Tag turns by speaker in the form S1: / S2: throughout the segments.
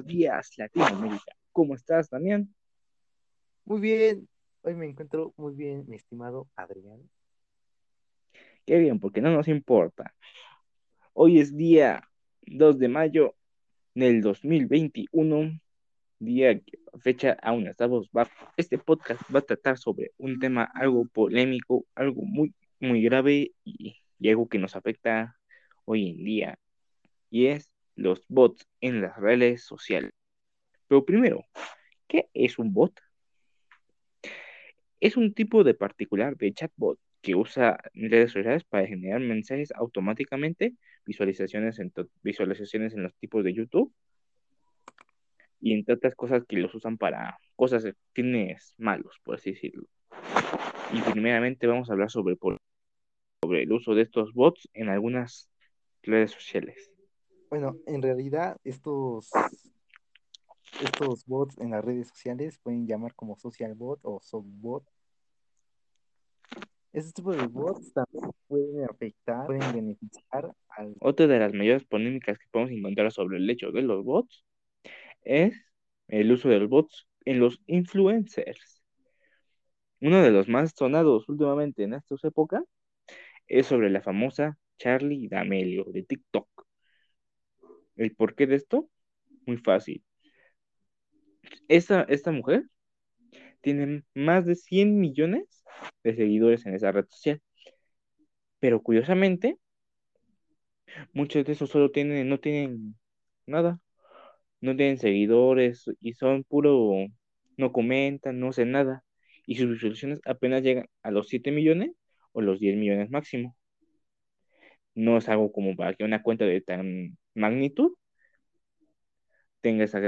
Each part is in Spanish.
S1: buenos días, Latinoamérica. ¿Cómo estás, Damián?
S2: Muy bien, hoy me encuentro muy bien, mi estimado Adrián.
S1: Qué bien, porque no nos importa. Hoy es día 2 de mayo del 2021, día que fecha aún estamos bajo. Este podcast va a tratar sobre un tema algo polémico, algo muy, muy grave y, y algo que nos afecta hoy en día, y es los bots en las redes sociales. Pero primero, ¿qué es un bot? Es un tipo de particular de chatbot que usa redes sociales para generar mensajes automáticamente, visualizaciones en, visualizaciones en los tipos de YouTube y entre otras cosas que los usan para cosas, fines malos, por así decirlo. Y primeramente vamos a hablar sobre, sobre el uso de estos bots en algunas redes sociales.
S2: Bueno, en realidad estos, estos bots en las redes sociales pueden llamar como social bot o bot. Este tipo de bots también pueden afectar, pueden beneficiar al...
S1: Otra de las mayores polémicas que podemos encontrar sobre el hecho de los bots es el uso de los bots en los influencers. Uno de los más sonados últimamente en esta época es sobre la famosa Charlie D'Amelio de TikTok. ¿El porqué de esto? Muy fácil. Esta, esta mujer tiene más de 100 millones de seguidores en esa red social. Pero curiosamente, muchos de esos solo tienen, no tienen nada. No tienen seguidores y son puro, no comentan, no hacen nada. Y sus visualizaciones apenas llegan a los 7 millones o los 10 millones máximo. No es algo como para que una cuenta de tan magnitud tenga esas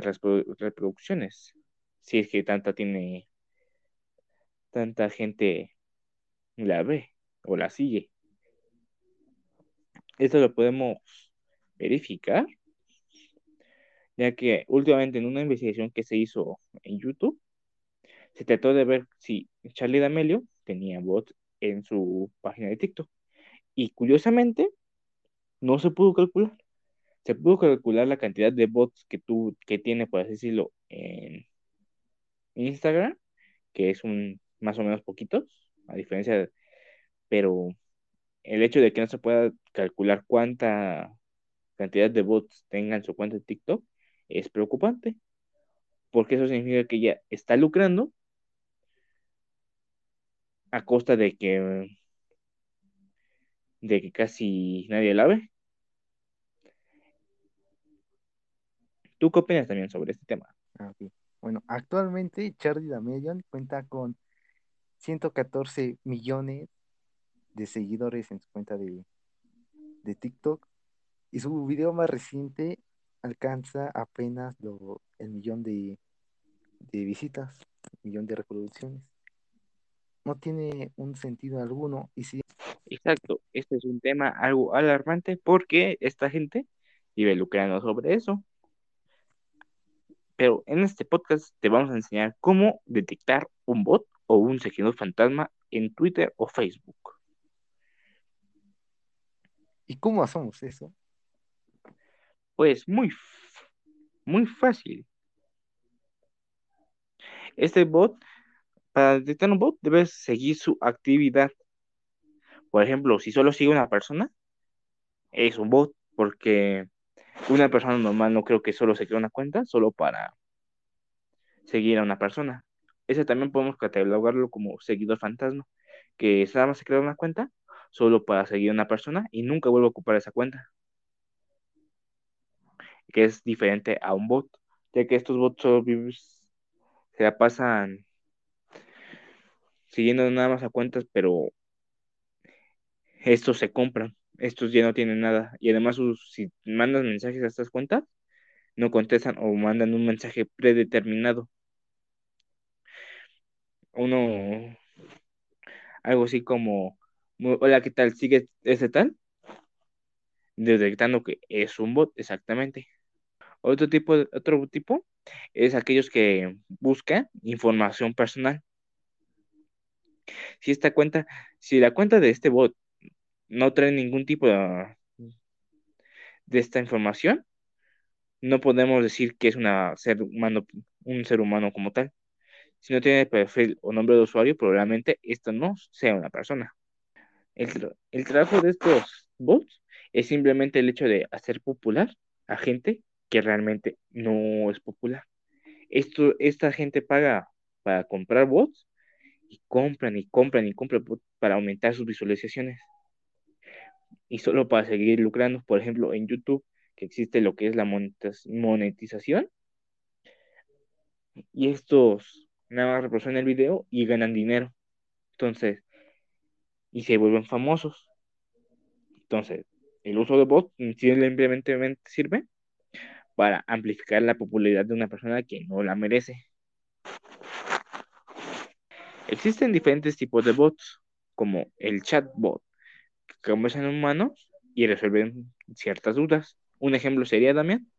S1: reproducciones. Si es que tanta tiene, tanta gente la ve o la sigue. Esto lo podemos verificar, ya que últimamente en una investigación que se hizo en YouTube, se trató de ver si Charlie D'Amelio tenía bots en su página de TikTok. Y curiosamente, no se pudo calcular. Se pudo calcular la cantidad de bots que tú, que tiene, por así decirlo, en Instagram, que es un más o menos poquitos, a diferencia de, pero el hecho de que no se pueda calcular cuánta cantidad de bots tenga en su cuenta de TikTok es preocupante, porque eso significa que ella está lucrando a costa de que de que casi nadie la ve. ¿Tú qué opinas también sobre este tema?
S2: Ah, bueno, actualmente Charlie D'Amelio cuenta con 114 millones de seguidores en su cuenta de, de TikTok y su video más reciente alcanza apenas lo, el millón de, de visitas, millón de reproducciones. No tiene un sentido alguno y si
S1: Exacto, este es un tema algo alarmante porque esta gente vive lucrando sobre eso. Pero en este podcast te vamos a enseñar cómo detectar un bot o un seguidor fantasma en Twitter o Facebook.
S2: ¿Y cómo hacemos eso?
S1: Pues muy, muy fácil. Este bot, para detectar un bot, debes seguir su actividad. Por ejemplo, si solo sigue una persona, es un bot, porque una persona normal no creo que solo se crea una cuenta solo para seguir a una persona. Ese también podemos catalogarlo como seguidor fantasma, que nada más se crea una cuenta solo para seguir a una persona y nunca vuelve a ocupar esa cuenta. Que es diferente a un bot, ya que estos bots solo se la pasan siguiendo nada más a cuentas, pero estos se compran, estos ya no tienen nada. Y además, si mandas mensajes a estas cuentas, no contestan o mandan un mensaje predeterminado. Uno, algo así como, hola, ¿qué tal? ¿Sigue ese tal? Detectando que es un bot, exactamente. Otro tipo, otro tipo es aquellos que buscan información personal. Si esta cuenta, si la cuenta de este bot no trae ningún tipo de, esta información, no podemos decir que es una ser humano, un ser humano como tal. Si no tiene perfil o nombre de usuario, probablemente esto no sea una persona. El, el trabajo de estos bots es simplemente el hecho de hacer popular a gente que realmente no es popular. Esto, esta gente paga para comprar bots y compran y compran y compran para aumentar sus visualizaciones. Y solo para seguir lucrando, por ejemplo, en YouTube, que existe lo que es la monetización. Y estos nada más reproducen el video y ganan dinero. Entonces, y se vuelven famosos. Entonces, el uso de bots simplemente sirve para amplificar la popularidad de una persona que no la merece. Existen diferentes tipos de bots, como el chatbot, que conversan humanos y resuelven ciertas dudas. Un ejemplo sería, Damián.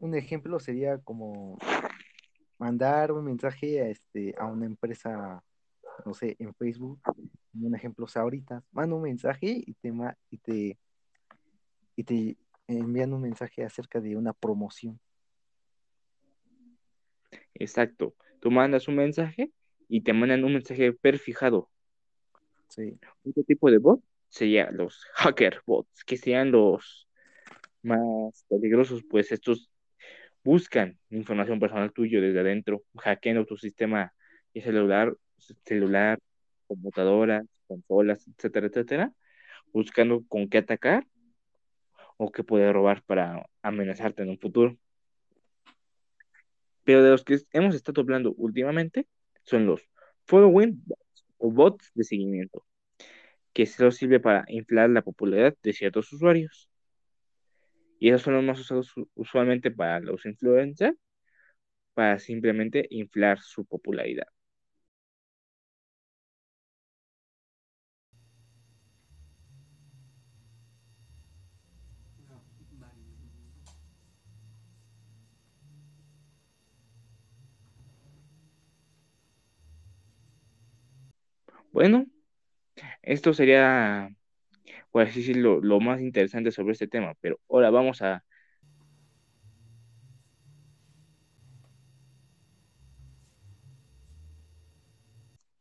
S2: Un ejemplo sería como mandar un mensaje a, este, a una empresa, no sé, en Facebook. Un ejemplo es ahorita. Manda un mensaje y te, y te, y te envían un mensaje acerca de una promoción.
S1: Exacto. Tú mandas un mensaje y te mandan un mensaje perfijado.
S2: Sí.
S1: Otro tipo de bot sería los hacker bots, que sean los más peligrosos, pues estos buscan información personal tuyo desde adentro, hackeando tu sistema y celular, celular, computadoras, consolas, etcétera, etcétera, buscando con qué atacar o qué puede robar para amenazarte en un futuro. Pero de los que hemos estado hablando últimamente son los following bots o bots de seguimiento, que solo sirve para inflar la popularidad de ciertos usuarios. Y esos son los más usados usualmente para los influencers, para simplemente inflar su popularidad. Bueno, esto sería, lo más interesante sobre este tema, pero ahora vamos a...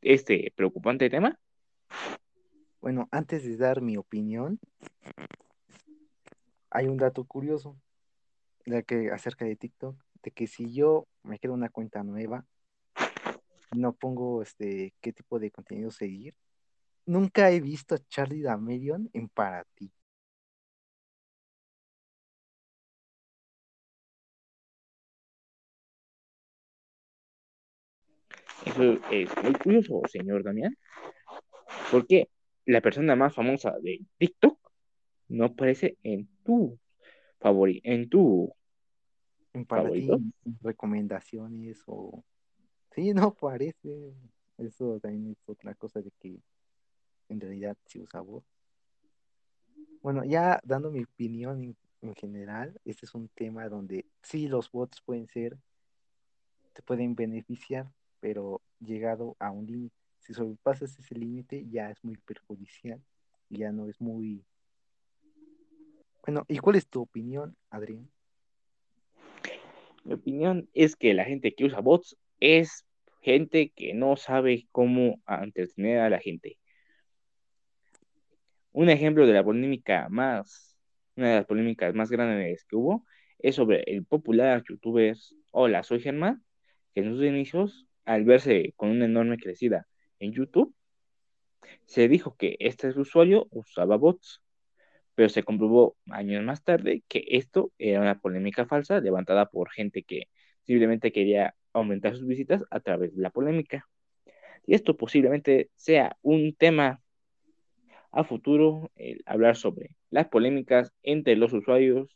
S1: este preocupante tema.
S2: Bueno, antes de dar mi opinión, hay un dato curioso de que, acerca de TikTok, de que si yo me creo una cuenta nueva, no pongo este qué tipo de contenido seguir. Nunca he visto a Charlie D'Amelion en Para ti.
S1: Eso es muy curioso, señor Damián, porque la persona más famosa de TikTok no aparece en tu favorito, en tu
S2: en para ti, recomendaciones o Sí, no parece. Eso también es otra cosa de que en realidad sí usa voz. Bueno, ya dando mi opinión en, general, este es un tema donde sí los bots pueden ser, te pueden beneficiar, pero llegado a un límite. Si sobrepasas ese límite ya es muy perjudicial, ya no es muy... Bueno, ¿y cuál es tu opinión, Adrián?
S1: Mi opinión es que la gente que usa bots es gente que no sabe cómo entretener a la gente. Un ejemplo de la polémica más, una de las polémicas más grandes que hubo, es sobre el popular youtuber Hola, soy Germán, que en sus inicios, al verse con una enorme crecida en YouTube, se dijo que este usuario usaba bots, pero se comprobó años más tarde que esto era una polémica falsa levantada por gente que simplemente quería aumentar sus visitas a través de la polémica. Y esto posiblemente sea un tema a futuro, el hablar sobre las polémicas entre los usuarios,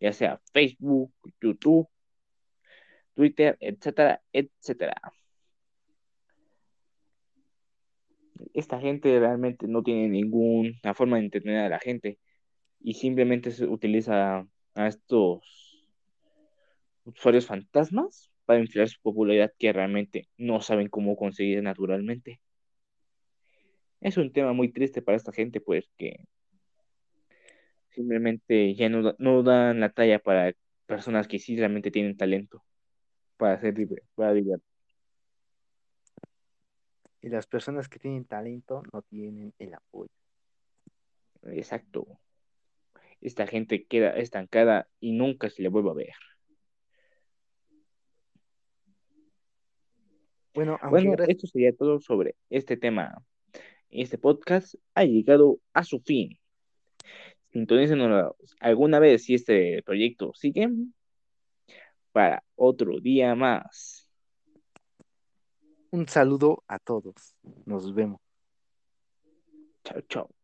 S1: ya sea Facebook, YouTube, Twitter, etcétera, etcétera. Esta gente realmente no tiene ninguna forma de entretener a la gente y simplemente se utiliza a estos usuarios fantasmas para inflar su popularidad que realmente no saben cómo conseguir naturalmente. Es un tema muy triste para esta gente, pues que Simplemente ya no, no dan la talla para personas que sí realmente tienen talento para ser libre, para divertir.
S2: Y las personas que tienen talento no tienen el apoyo.
S1: Exacto. Esta gente queda estancada y nunca se le vuelve a ver.
S2: Bueno,
S1: Bueno,
S2: gracias,
S1: esto sería todo sobre este tema. Este podcast ha llegado a su fin. Sintonícenos alguna vez si este proyecto sigue para otro día más.
S2: un saludo a todos. Nos vemos.
S1: Chao, chao.